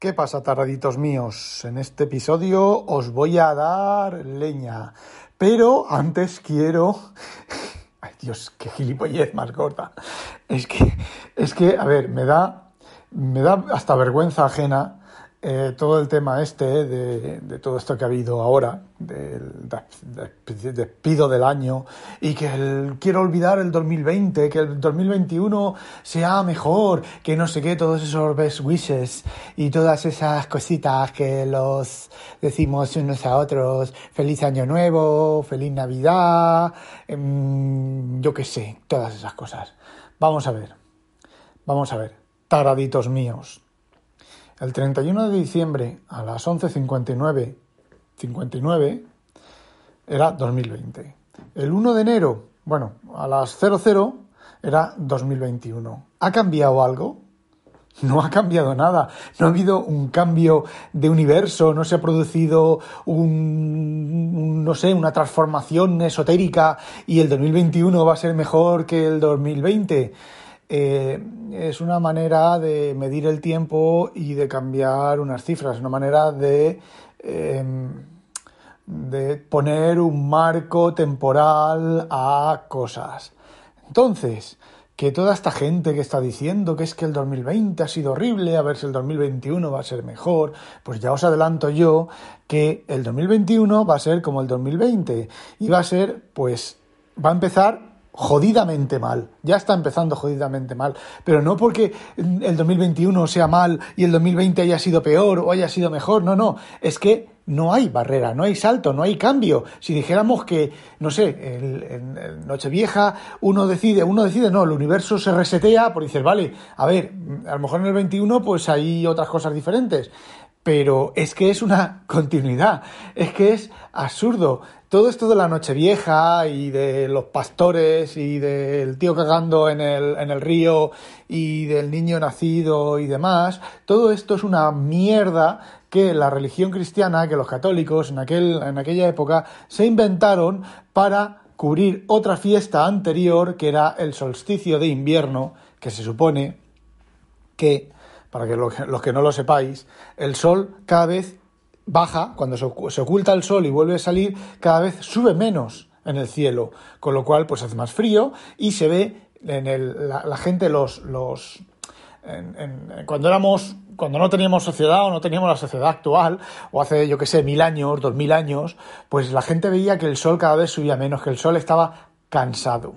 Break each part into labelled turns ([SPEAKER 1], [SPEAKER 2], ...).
[SPEAKER 1] ¿Qué pasa, taraditos míos? En este episodio os voy a dar leña. Pero antes quiero. Ay, Dios, qué gilipollez más corta. Es que, es que, a ver, me da, me da hasta vergüenza ajena eh, todo el tema este de, todo esto que ha habido ahora, del despido del año, y que quiero olvidar el 2020, que el 2021 sea mejor, que no sé qué, todos esos best wishes y todas esas cositas que los decimos unos a otros, feliz año nuevo, feliz Navidad, em, yo qué sé, todas esas cosas. Vamos a ver, vamos a ver, taraditos míos. El 31 de diciembre a las 11.59 59 era 2020. El 1 de enero, bueno, a las 00 era 2021. ¿Ha cambiado algo? No ha cambiado nada, no ha habido un cambio de universo, no se ha producido un, no sé, una transformación esotérica y el 2021 va a ser mejor que el 2020. Eh, es una manera de medir el tiempo y de cambiar unas cifras, una manera de, em, de poner un marco temporal a cosas. Entonces, que toda esta gente que está diciendo que es que el 2020 ha sido horrible, a ver si el 2021 va a ser mejor, pues ya os adelanto yo que el 2021 va a ser como el 2020 y va a ser, pues, va a empezar jodidamente mal. Ya está empezando jodidamente mal. Pero no porque el 2021 sea mal y el 2020 haya sido peor o haya sido mejor. No, no. Es que no hay barrera, no hay salto, no hay cambio. Si dijéramos que, no sé, en, Nochevieja uno decide, uno decide, no, el universo se resetea, por decir, vale, a ver, a lo mejor en el 21 pues hay otras cosas diferentes pero es que es una continuidad, es que es absurdo. Todo esto de la Nochevieja y de los pastores y del tío cagando en el, en el río y del niño nacido y demás, todo esto es una mierda que la religión cristiana, que los católicos en, aquel, en aquella época se inventaron para cubrir otra fiesta anterior que era el solsticio de invierno, que se supone que para que los que no lo sepáis, el sol cada vez baja, cuando se oculta el sol y vuelve a salir, cada vez sube menos en el cielo, con lo cual pues hace más frío y se ve en el, la, gente los, los cuando éramos cuando no teníamos sociedad o no teníamos la sociedad actual o hace yo que sé mil años dos mil años pues la gente veía que el sol cada vez subía menos que el sol estaba cansado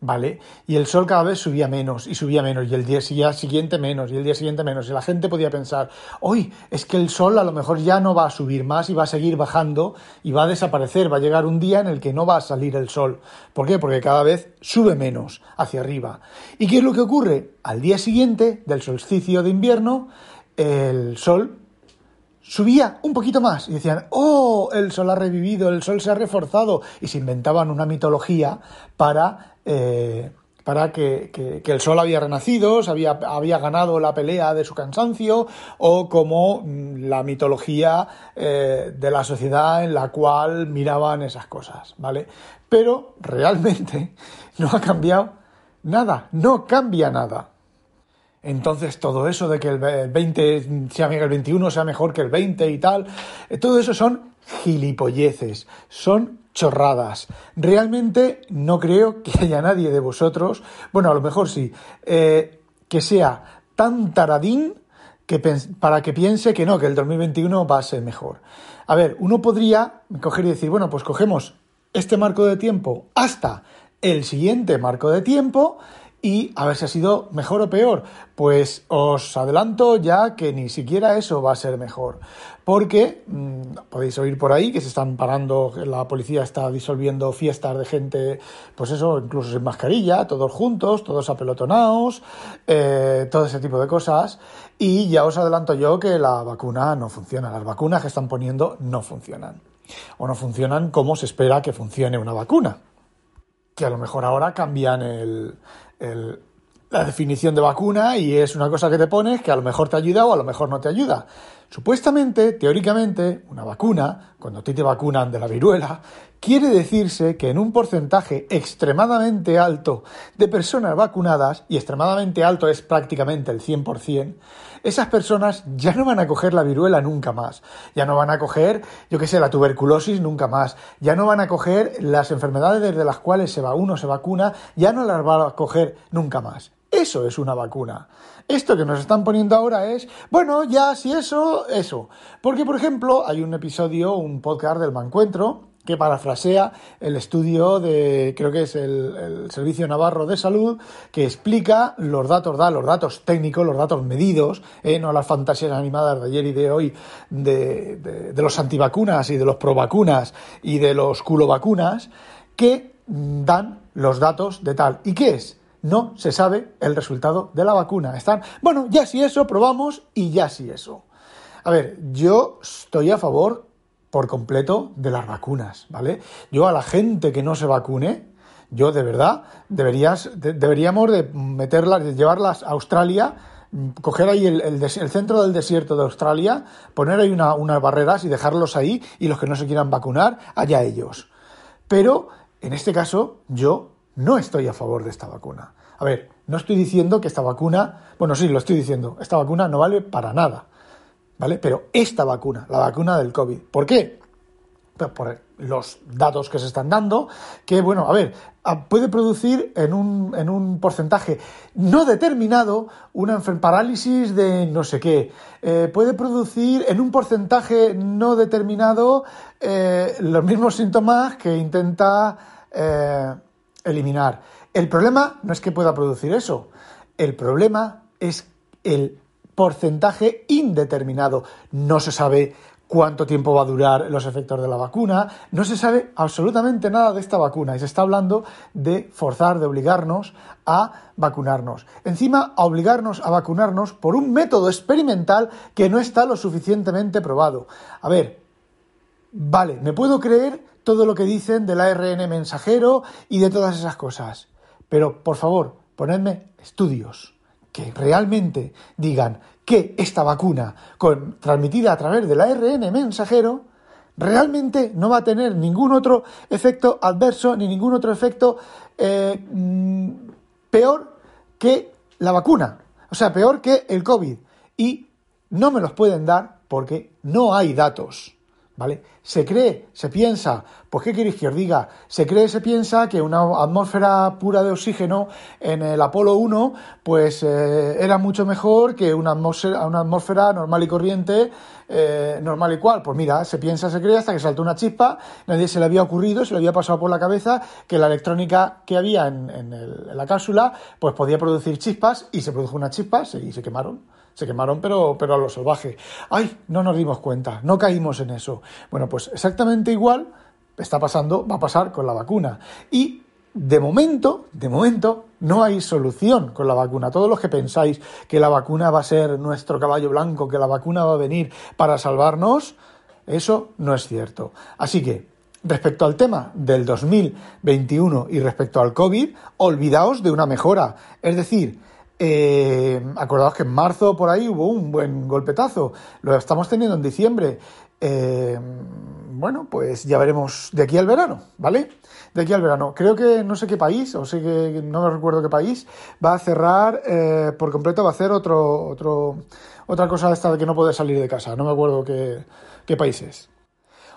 [SPEAKER 1] ¿vale? Y el sol cada vez subía menos y subía menos y el día siguiente menos y el día siguiente menos. Y la gente podía pensar, hoy es que el sol a lo mejor ya no va a subir más y va a seguir bajando y va a desaparecer. Va a llegar un día en el que no va a salir el sol. ¿Por qué? Porque cada vez sube menos hacia arriba. ¿Y qué es lo que ocurre? Al día siguiente del solsticio de invierno, el sol subía un poquito más y decían, oh, el sol ha revivido, el sol se ha reforzado y se inventaban una mitología para, eh, para que, que, el sol había renacido, había, había, ganado la pelea de su cansancio o como mm, la mitología eh, de la sociedad en la cual miraban esas cosas, ¿vale? Pero realmente no ha cambiado nada, no cambia nada. Entonces todo eso de que el 20 sea el 21 sea mejor que el 20 y tal, eh, todo eso son gilipolleces, son chorradas. Realmente no creo que haya nadie de vosotros, bueno, a lo mejor sí, eh, que sea tan taradín que para que piense que no, que el 2021 va a ser mejor. A ver, uno podría coger y decir, bueno, pues cogemos este marco de tiempo hasta el siguiente marco de tiempo y a ver si ha sido mejor o peor. Pues os adelanto ya que ni siquiera eso va a ser mejor. Porque mm, podéis oír por ahí que se están parando, la policía está disolviendo fiestas de gente, pues eso, incluso sin mascarilla, todos juntos, todos apelotonados, eh, todo ese tipo de cosas. Y ya os adelanto yo que la vacuna no funciona. Las vacunas que están poniendo no funcionan. O no funcionan como se espera que funcione una vacuna que a lo mejor ahora cambian el, la definición de vacuna y es una cosa que te pones que a lo mejor te ayuda o a lo mejor no te ayuda. Supuestamente, teóricamente, una vacuna, cuando a ti te vacunan de la viruela, quiere decirse que en un porcentaje extremadamente alto de personas vacunadas, y extremadamente alto es prácticamente el 100%, esas personas ya no van a coger la viruela nunca más, ya no van a coger, yo qué sé, la tuberculosis nunca más, ya no van a coger las enfermedades de las cuales se va uno se vacuna, ya no las va a coger nunca más. Eso es una vacuna. Esto que nos están poniendo ahora es, bueno, ya si eso, eso. Porque, por ejemplo, hay un episodio, un podcast del Mancuentro, que parafrasea el estudio de, creo que es el, Servicio Navarro de Salud, que explica los datos, da los datos técnicos, los datos medidos, eh, no las fantasías animadas de ayer y de hoy de, de, los antivacunas y de los provacunas y de los culovacunas, que dan los datos de tal. ¿Y qué es? no se sabe el resultado de la vacuna. Están, bueno, ya si eso, probamos y ya si eso. A ver, yo estoy a favor por completo de las vacunas, ¿vale? Yo a la gente que no se vacune, yo de verdad deberías, deberíamos de meterlas, de llevarlas a Australia, coger ahí el, centro del desierto de Australia, poner ahí unas barreras y dejarlos ahí y los que no se quieran vacunar, allá ellos. Pero en este caso yo no estoy a favor de esta vacuna. A ver, no estoy diciendo que esta vacuna, bueno, sí, lo estoy diciendo, esta vacuna no vale para nada, ¿vale? Pero esta vacuna, la vacuna del COVID, ¿por qué? Pues por los datos que se están dando, que, bueno, a ver, puede producir en un, en un porcentaje no determinado una parálisis de no sé qué, eh, puede producir en un porcentaje no determinado eh, los mismos síntomas que intenta... Eh, eliminar. El problema no es que pueda producir eso, el problema es el porcentaje indeterminado. No se sabe cuánto tiempo va a durar los efectos de la vacuna, no se sabe absolutamente nada de esta vacuna y se está hablando de forzar, de obligarnos a vacunarnos. Encima, a obligarnos a vacunarnos por un método experimental que no está lo suficientemente probado. A ver, vale, me puedo creer todo lo que dicen del ARN mensajero y de todas esas cosas. Pero, por favor, ponedme estudios que realmente digan que esta vacuna transmitida a través del ARN mensajero realmente no va a tener ningún otro efecto adverso ni ningún otro efecto eh, mm, peor que la vacuna. O sea, peor que el COVID. Y no me los pueden dar porque no hay datos. ¿Vale? Se cree, se piensa, pues ¿qué queréis que os diga? Se cree, se piensa que una atmósfera pura de oxígeno en el Apolo 1 pues eh, era mucho mejor que una atmósfera, una atmósfera normal y corriente, eh, normal y cual. Pues mira, se piensa, se cree hasta que saltó una chispa, nadie se le había ocurrido, se le había pasado por la cabeza que la electrónica que había en, en la cápsula pues podía producir chispas y se produjo una chispa y se quemaron. Se quemaron, pero, pero a lo salvaje. ¡Ay! No nos dimos cuenta, no caímos en eso. Bueno, pues exactamente igual está pasando, va a pasar con la vacuna. Y de momento, de momento, no hay solución con la vacuna. Todos los que pensáis que la vacuna va a ser nuestro caballo blanco, que la vacuna va a venir para salvarnos, eso no es cierto. Así que, respecto al tema del 2021 y respecto al COVID, olvidaos de una mejora. Es decir, eh, acordaos que en marzo por ahí hubo un buen golpetazo. Lo estamos teniendo en diciembre. Eh, bueno, pues ya veremos de aquí al verano, ¿vale? De aquí al verano. Creo que no sé qué país, o sé que no me recuerdo qué país, va a cerrar eh, por completo, va a hacer otro, otro, otra cosa esta de que no puede salir de casa. No me acuerdo qué, qué país es.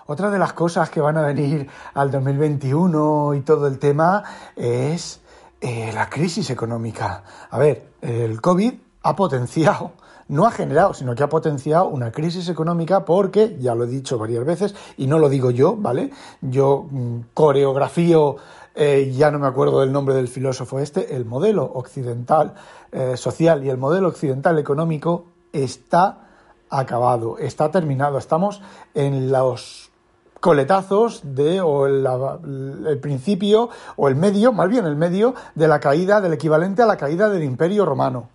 [SPEAKER 1] Otra de las cosas que van a venir al 2021 y todo el tema es eh, la crisis económica. A ver, el COVID ha potenciado, no ha generado, sino que ha potenciado una crisis económica porque, ya lo he dicho varias veces, y no lo digo yo, ¿vale? Yo mm, coreografío, eh, ya no me acuerdo del nombre del filósofo este, el modelo occidental eh, social y el modelo occidental económico está acabado, está terminado. Estamos en los coletazos de, o el, principio, o el medio, más bien el medio, de la caída, del equivalente a la caída del Imperio Romano.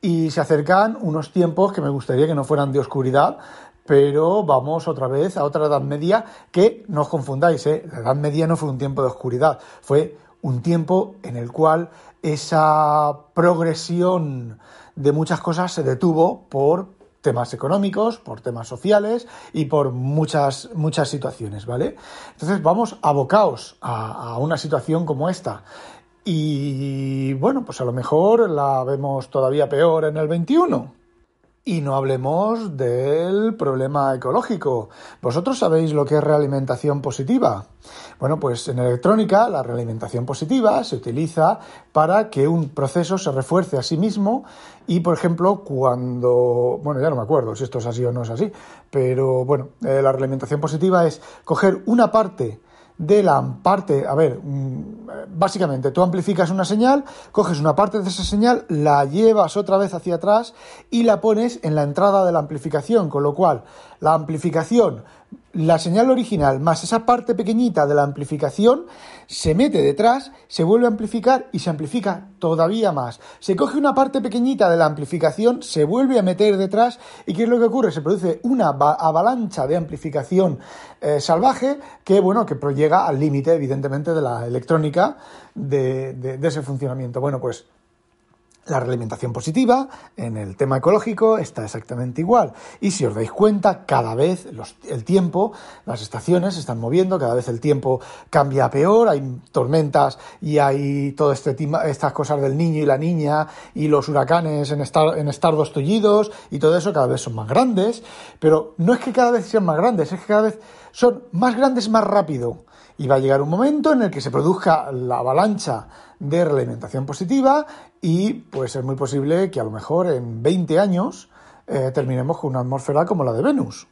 [SPEAKER 1] Y se acercan unos tiempos que me gustaría que no fueran de oscuridad, pero vamos otra vez a otra Edad Media que no os confundáis, ¿eh? la Edad Media no fue un tiempo de oscuridad, fue un tiempo en el cual esa progresión de muchas cosas se detuvo por temas económicos, por temas sociales y por muchas, muchas situaciones, ¿vale? Entonces vamos abocaos a, a una situación como esta. Y bueno, pues a lo mejor la vemos todavía peor en el 21. Y no hablemos del problema ecológico. ¿Vosotros sabéis lo que es realimentación positiva? Bueno, pues en electrónica la realimentación positiva se utiliza para que un proceso se refuerce a sí mismo y, por ejemplo, cuando... Bueno, ya no me acuerdo si esto es así o no es así, pero bueno, eh, la realimentación positiva es coger una parte de la parte, a ver, mm, básicamente tú amplificas una señal, coges una parte de esa señal, la llevas otra vez hacia atrás y la pones en la entrada de la amplificación, con lo cual la amplificación la señal original más esa parte pequeñita de la amplificación se mete detrás, se vuelve a amplificar y se amplifica todavía más. Se coge una parte pequeñita de la amplificación, se vuelve a meter detrás y ¿qué es lo que ocurre? Se produce una avalancha de amplificación eh, salvaje que, bueno, que llega al límite, evidentemente, de la electrónica de, de ese funcionamiento. Bueno, pues la realimentación positiva en el tema ecológico está exactamente igual. Y si os dais cuenta, cada vez el tiempo, las estaciones se están moviendo, cada vez el tiempo cambia peor, hay tormentas y hay todo este estas cosas del niño y la niña y los huracanes en, estar, en estardos tullidos y todo eso cada vez son más grandes. Pero no es que cada vez sean más grandes, es que cada vez son más grandes más rápido. Y va a llegar un momento en el que se produzca la avalancha de realimentación positiva y puede ser muy posible que a lo mejor en 20 años eh, terminemos con una atmósfera como la de Venus.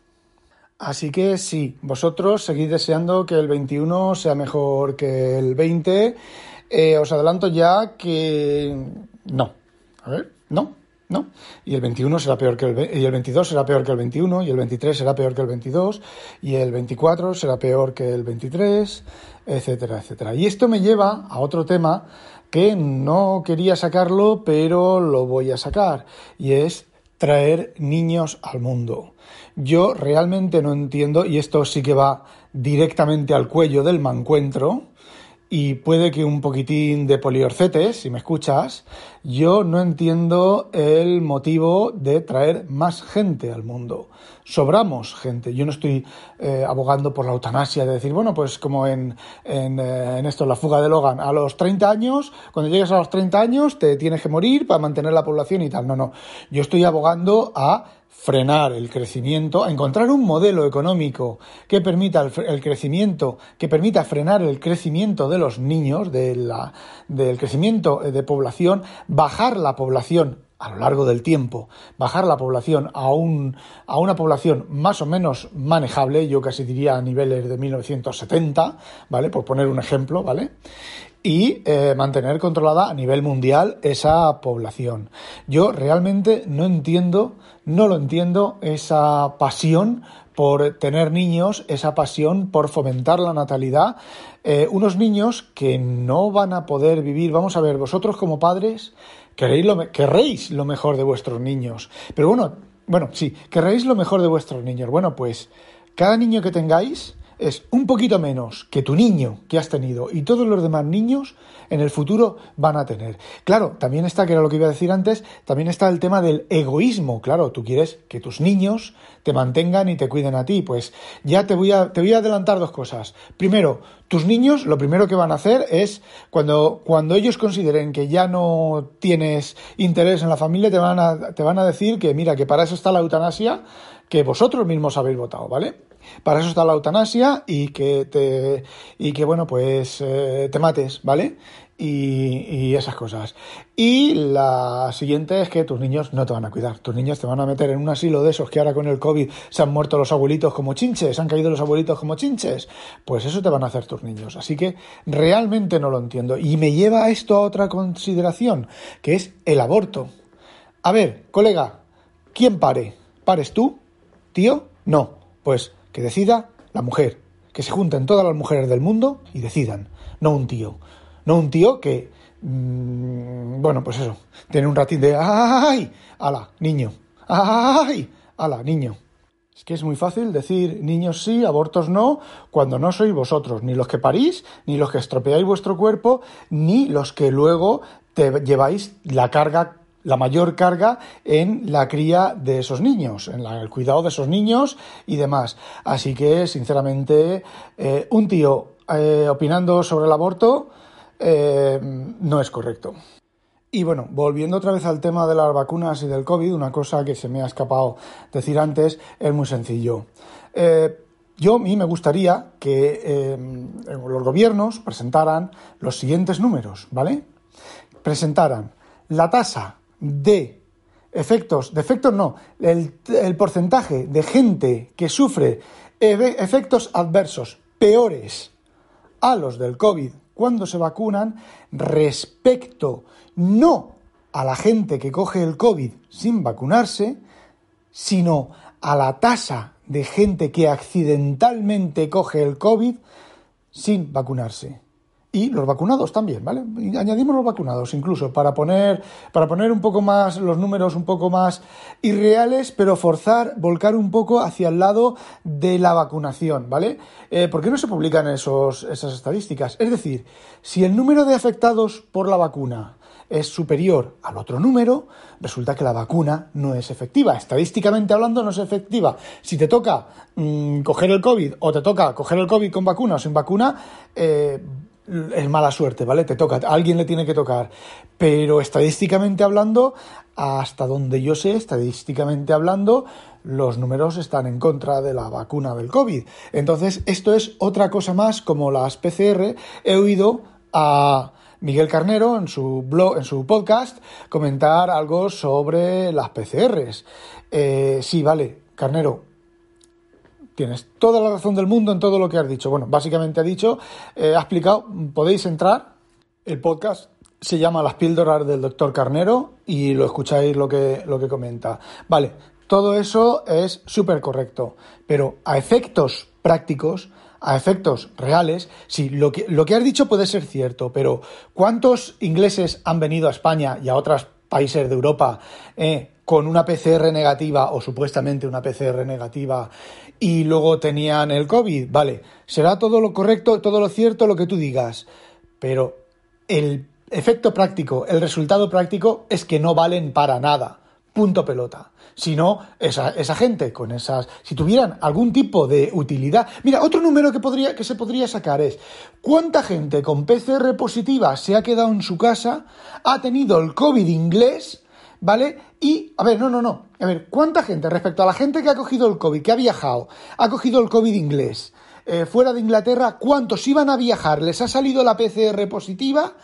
[SPEAKER 1] Así que sí, vosotros seguís deseando que el 21 sea mejor que el 20. Eh, os adelanto ya que no. A ver, no, no. Y el 21 será peor que el y el 22 será peor que el 21 y el 23 será peor que el 22 y el 24 será peor que el 23, etcétera, etcétera. Y esto me lleva a otro tema que no quería sacarlo, pero lo voy a sacar, y es traer niños al mundo. Yo realmente no entiendo, y esto sí que va directamente al cuello del mancuentro, y puede que un poquitín de poliorcetes, si me escuchas, yo no entiendo el motivo de traer más gente al mundo. Sobramos gente. Yo no estoy eh, abogando por la eutanasia, de decir, bueno, pues como en, en, eh, en, esto, la fuga de Logan, a los 30 años, cuando llegues a los 30 años, te tienes que morir para mantener la población y tal. No, no. Yo estoy abogando a frenar el crecimiento, encontrar un modelo económico que permita el, crecimiento, que permita frenar el crecimiento de los niños, de la, del crecimiento de población, bajar la población a lo largo del tiempo, bajar la población a, un, a una población más o menos manejable, yo casi diría a niveles de 1970, ¿vale? Por poner un ejemplo, ¿vale? y eh, mantener controlada a nivel mundial esa población. Yo realmente no entiendo, no lo entiendo, esa pasión por tener niños, esa pasión por fomentar la natalidad. Eh, unos niños que no van a poder vivir, vamos a ver, vosotros como padres queréis lo, querréis lo mejor de vuestros niños. Pero bueno, bueno, sí, querréis lo mejor de vuestros niños. Bueno, pues cada niño que tengáis, es un poquito menos que tu niño que has tenido y todos los demás niños en el futuro van a tener. Claro, también está, que era lo que iba a decir antes, también está el tema del egoísmo. Claro, tú quieres que tus niños te mantengan y te cuiden a ti. Pues ya te voy a, te voy a adelantar dos cosas. Primero, tus niños lo primero que van a hacer es cuando, cuando ellos consideren que ya no tienes interés en la familia, te van a, te van a decir que mira, que para eso está la eutanasia, que vosotros mismos habéis votado, ¿vale? Para eso está la eutanasia y que te y que bueno pues eh, te mates, ¿vale? Y, y, esas cosas. Y la siguiente es que tus niños no te van a cuidar. Tus niños te van a meter en un asilo de esos que ahora con el COVID se han muerto los abuelitos como chinches, han caído los abuelitos como chinches. Pues eso te van a hacer tus niños. Así que realmente no lo entiendo. Y me lleva a esto a otra consideración, que es el aborto. A ver, colega, ¿quién pare? ¿Pares tú? ¿Tío? No. Pues que decida la mujer, que se junten todas las mujeres del mundo y decidan, no un tío, no un tío que, mmm, bueno, pues eso, tiene un ratín de, ¡ay! ¡Hala, niño! ¡ay! ¡Hala, niño! Es que es muy fácil decir niños sí, abortos no, cuando no sois vosotros, ni los que parís, ni los que estropeáis vuestro cuerpo, ni los que luego te lleváis la carga la mayor carga en la cría de esos niños, en el cuidado de esos niños y demás. Así que, sinceramente, eh, un tío eh, opinando sobre el aborto eh, no es correcto. Y bueno, volviendo otra vez al tema de las vacunas y del COVID, una cosa que se me ha escapado decir antes es muy sencillo. yo a mí me gustaría que los gobiernos presentaran los siguientes números, ¿vale? Presentaran la tasa de efectos, de efectos no, el, porcentaje de gente que sufre efectos adversos peores a los del COVID cuando se vacunan respecto no a la gente que coge el COVID sin vacunarse, sino a la tasa de gente que accidentalmente coge el COVID sin vacunarse y los vacunados también, ¿vale? añadimos los vacunados incluso para poner, para poner un poco más los números un poco más irreales, pero forzar, volcar un poco hacia el lado de la vacunación, ¿vale? Eh, ¿Por qué no se publican esos, esas estadísticas? Es decir, si el número de afectados por la vacuna es superior al otro número, resulta que la vacuna no es efectiva. Estadísticamente hablando, no es efectiva. Si te toca mm, coger el COVID o te toca coger el COVID con vacuna o sin vacuna, eh, es mala suerte, ¿vale? Te toca, alguien le tiene que tocar. Pero estadísticamente hablando, hasta donde yo sé, estadísticamente hablando, los números están en contra de la vacuna del COVID. Entonces, esto es otra cosa más como las PCR. He oído a Miguel Carnero en su blog, en su podcast, comentar algo sobre las PCRs. Eh, sí, vale, Carnero, Tienes toda la razón del mundo en todo lo que has dicho. Bueno, básicamente ha dicho, eh, ha explicado, podéis entrar, el podcast se llama Las píldoras del doctor Carnero y lo escucháis lo que, lo que comenta. Vale, todo eso es súper correcto, pero a efectos prácticos, a efectos reales, sí, lo que, lo que has dicho puede ser cierto, pero ¿cuántos ingleses han venido a España y a otros países de Europa eh, con una PCR negativa o supuestamente una PCR negativa y luego tenían el COVID, vale, será todo lo correcto, todo lo cierto lo que tú digas, pero el efecto práctico, el resultado práctico es que no valen para nada. Punto pelota. Si no, esa, gente con esas. Si tuvieran algún tipo de utilidad. Mira, otro número que, podría, que se podría sacar es. ¿Cuánta gente con PCR positiva se ha quedado en su casa, ha tenido el COVID inglés ¿vale? Y, a ver, no, no, no. A ver, ¿cuánta gente respecto a la gente que ha cogido el COVID, que ha viajado, ha cogido el COVID inglés, eh, fuera de Inglaterra, cuántos iban a viajar, les ha salido la PCR positiva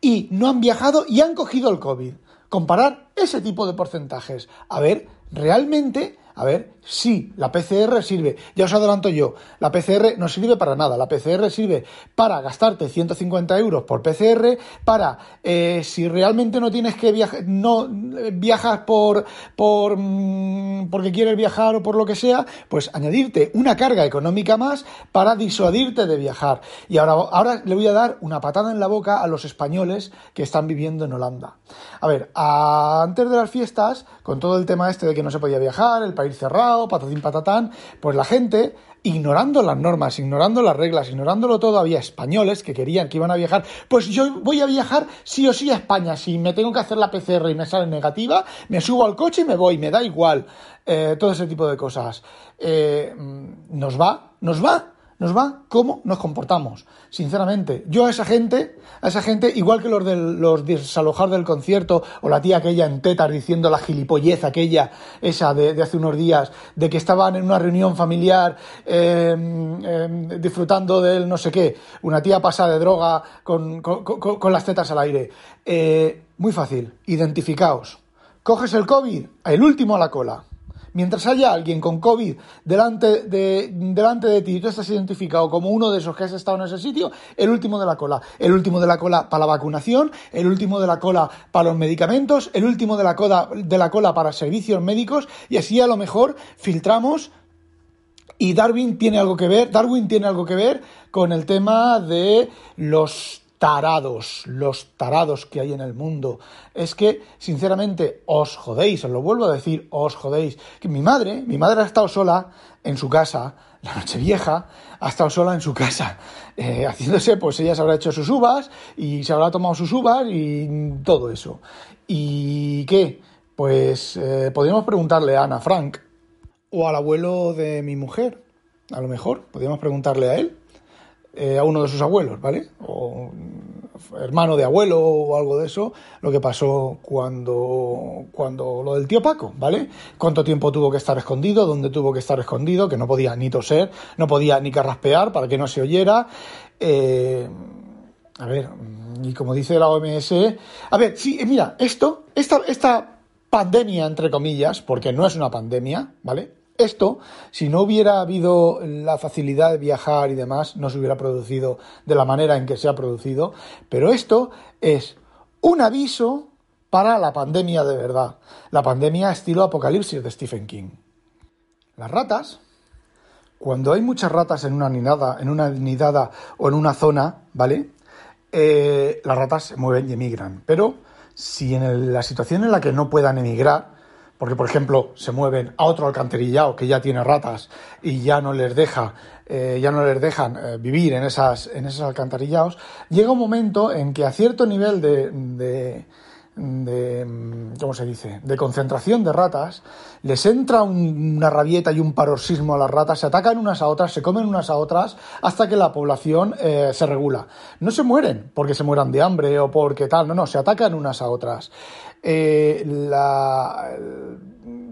[SPEAKER 1] y no han viajado y han cogido el COVID? Comparar ese tipo de porcentajes. A ver, realmente a ver, sí, la PCR sirve. Ya os adelanto yo, la PCR no sirve para nada. La PCR sirve para gastarte 150 euros por PCR, para eh, si realmente no tienes que viajar, no viajas por, por mm, porque quieres viajar o por lo que sea, pues añadirte una carga económica más para disuadirte de viajar. Y ahora, ahora le voy a dar una patada en la boca a los españoles que están viviendo en Holanda. A ver, antes de las fiestas, con todo el tema este de que no se podía viajar, el ir cerrado, patatín patatán, pues la gente, ignorando las normas, ignorando las reglas, ignorándolo todo, había españoles que querían que iban a viajar, pues yo voy a viajar sí o sí a España, si me tengo que hacer la PCR y me sale negativa, me subo al coche y me voy, me da igual, eh, todo ese tipo de cosas. Eh, mm, nos va, nos va, nos va cómo nos comportamos. Sinceramente, yo a esa gente, a esa gente, igual que los, del, los desalojar del concierto, o la tía aquella en tetas diciendo la gilipollez aquella, esa de, hace unos días, de que estaban en una reunión familiar em, disfrutando del no sé qué, una tía pasada de droga con, con las tetas al aire. Eh, muy fácil, identificaos. Coges el COVID, el último a la cola. Mientras haya alguien con COVID delante de, delante de ti y tú estás identificado como uno de esos que has estado en ese sitio, el último de la cola. El último de la cola para la vacunación, el último de la cola para los medicamentos, el último de la cola, de la cola para servicios médicos y así a lo mejor filtramos y Darwin tiene algo que ver, Darwin tiene algo que ver con el tema de los tarados, los tarados que hay en el mundo. Es que, sinceramente, os jodéis, os lo vuelvo a decir, os jodéis. Que mi madre, mi madre ha estado sola en su casa, la noche vieja, ha estado sola en su casa, eh, haciéndose, pues ella se habrá hecho sus uvas y se habrá tomado sus uvas y todo eso. ¿Y qué? Pues eh, podríamos preguntarle a Ana Frank o al abuelo de mi mujer, a lo mejor, podríamos preguntarle a él, eh, a uno de sus abuelos, ¿vale? O hermano de abuelo o algo de eso, lo que pasó cuando, cuando lo del tío Paco, ¿vale? Cuánto tiempo tuvo que estar escondido, dónde tuvo que estar escondido, que no podía ni toser, no podía ni carraspear para que no se oyera. Eh, a ver, y como dice la OMS, a ver, sí, mira, esto, esta, esta pandemia, entre comillas, porque no es una pandemia, ¿vale? Esto, si no hubiera habido la facilidad de viajar y demás, no se hubiera producido de la manera en que se ha producido, pero esto es un aviso para la pandemia de verdad, la pandemia estilo apocalipsis de Stephen King. Las ratas, cuando hay muchas ratas en una nidada, en una nidada o en una zona, ¿vale? Eh, las ratas se mueven y emigran, pero si en la situación en la que no puedan emigrar, porque por ejemplo se mueven a otro alcantarillado que ya tiene ratas y ya no les deja eh, ya no les dejan eh, vivir en esas en esos alcantarillados llega un momento en que a cierto nivel de, de ¿cómo se dice? de concentración de ratas, les entra una rabieta y un paroxismo a las ratas, se atacan unas a otras, se comen unas a otras, hasta que la población eh, se regula. No se mueren porque se mueran de hambre o porque tal, no, no, se atacan unas a otras. Eh, la,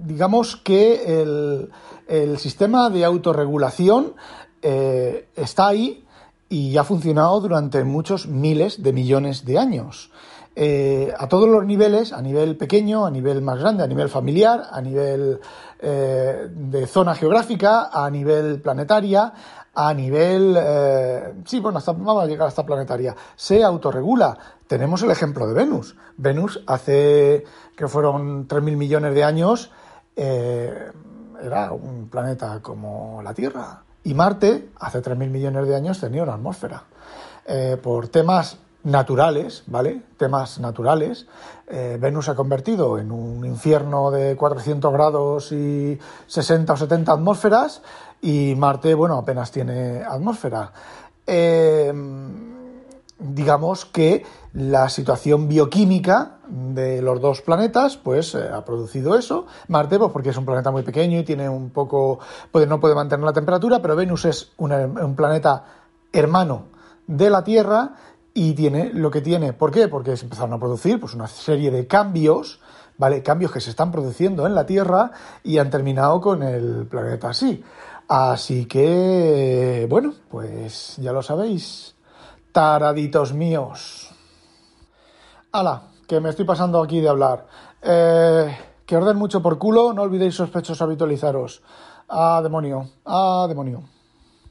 [SPEAKER 1] digamos que el, sistema de autorregulación eh, está ahí y ha funcionado durante muchos miles de millones de años. Eh, a todos los niveles, a nivel pequeño, a nivel más grande, a nivel familiar, a nivel de zona geográfica, a nivel planetaria, a nivel, eh, sí, bueno, hasta, vamos a llegar hasta planetaria, se autorregula. Tenemos el ejemplo de Venus. Venus hace, que fueron 3.000 millones de años, eh, era un planeta como la Tierra. Y Marte, hace 3.000 millones de años, tenía una atmósfera. Eh, por temas naturales, ¿vale? Temas naturales. Venus se ha convertido en un infierno de 400 grados y 60 o 70 atmósferas y Marte, bueno, apenas tiene atmósfera. Eh, digamos que la situación bioquímica de los dos planetas, pues eh, ha producido eso. Marte, pues porque es un planeta muy pequeño y tiene un poco, puede, no puede mantener la temperatura, pero Venus es un planeta hermano de la Tierra y tiene lo que tiene. ¿Por qué? Porque se empezaron a producir pues, una serie de cambios, ¿vale? Cambios que se están produciendo en la Tierra y han terminado con el planeta así. Así que, bueno, pues ya lo sabéis, taraditos míos. Hala, que me estoy pasando aquí de hablar. Eh, que orden mucho por culo, no olvidéis sospechosos habitualizaros. Ah, demonio, ah, demonio.